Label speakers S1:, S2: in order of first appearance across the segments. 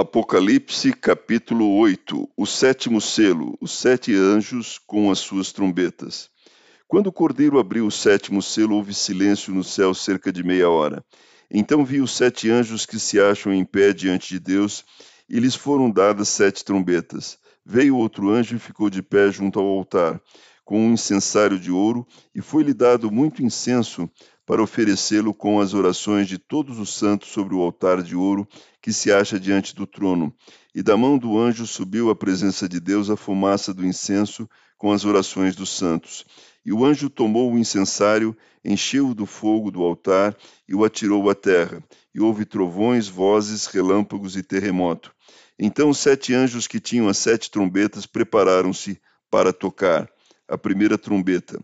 S1: Apocalipse capítulo 8 O sétimo selo, os sete anjos com as suas trombetas. Quando o cordeiro abriu o sétimo selo, houve silêncio no céu cerca de meia hora. Então vi os sete anjos que se acham em pé diante de Deus, e lhes foram dadas sete trombetas. Veio outro anjo e ficou de pé junto ao altar, com um incensário de ouro, e foi-lhe dado muito incenso para oferecê-lo com as orações de todos os santos sobre o altar de ouro que se acha diante do trono. E da mão do anjo subiu à presença de Deus a fumaça do incenso com as orações dos santos. E o anjo tomou o incensário, encheu-o do fogo do altar e o atirou à terra. E houve trovões, vozes, relâmpagos e terremoto. Então os sete anjos que tinham as sete trombetas prepararam-se para tocar a primeira trombeta.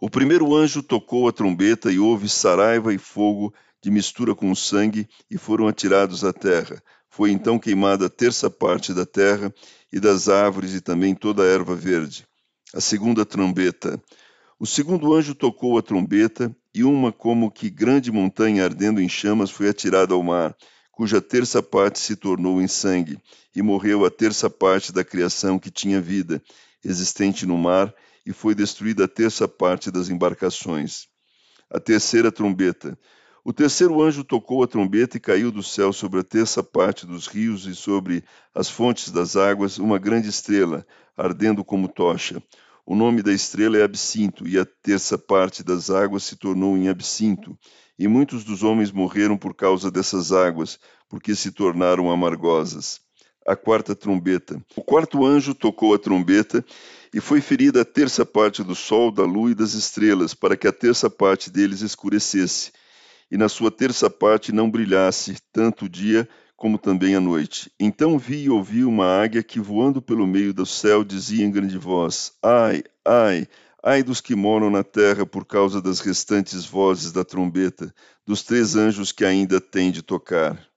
S1: O primeiro anjo tocou a trombeta e houve saraiva e fogo de mistura com sangue e foram atirados à terra. Foi então queimada a terça parte da terra e das árvores e também toda a erva verde. A segunda trombeta. O segundo anjo tocou a trombeta e uma como que grande montanha ardendo em chamas foi atirada ao mar, cuja terça parte se tornou em sangue, e morreu a terça parte da criação que tinha vida, existente no mar, e foi destruída a terça parte das embarcações. A terceira trombeta. O terceiro anjo tocou a trombeta e caiu do céu sobre a terça parte dos rios e sobre as fontes das águas uma grande estrela, ardendo como tocha. O nome da estrela é Absinto, e a terça parte das águas se tornou em absinto. E muitos dos homens morreram por causa dessas águas, porque se tornaram amargosas. A quarta trombeta. O quarto anjo tocou a trombeta e foi ferida a terça parte do sol, da lua e das estrelas, para que a terça parte deles escurecesse, e na sua terça parte não brilhasse tanto o dia como também a noite. Então vi e ouvi uma águia que, voando pelo meio do céu, dizia em grande voz: Ai, ai, ai dos que moram na terra por causa das restantes vozes da trombeta, dos três anjos que ainda têm de tocar.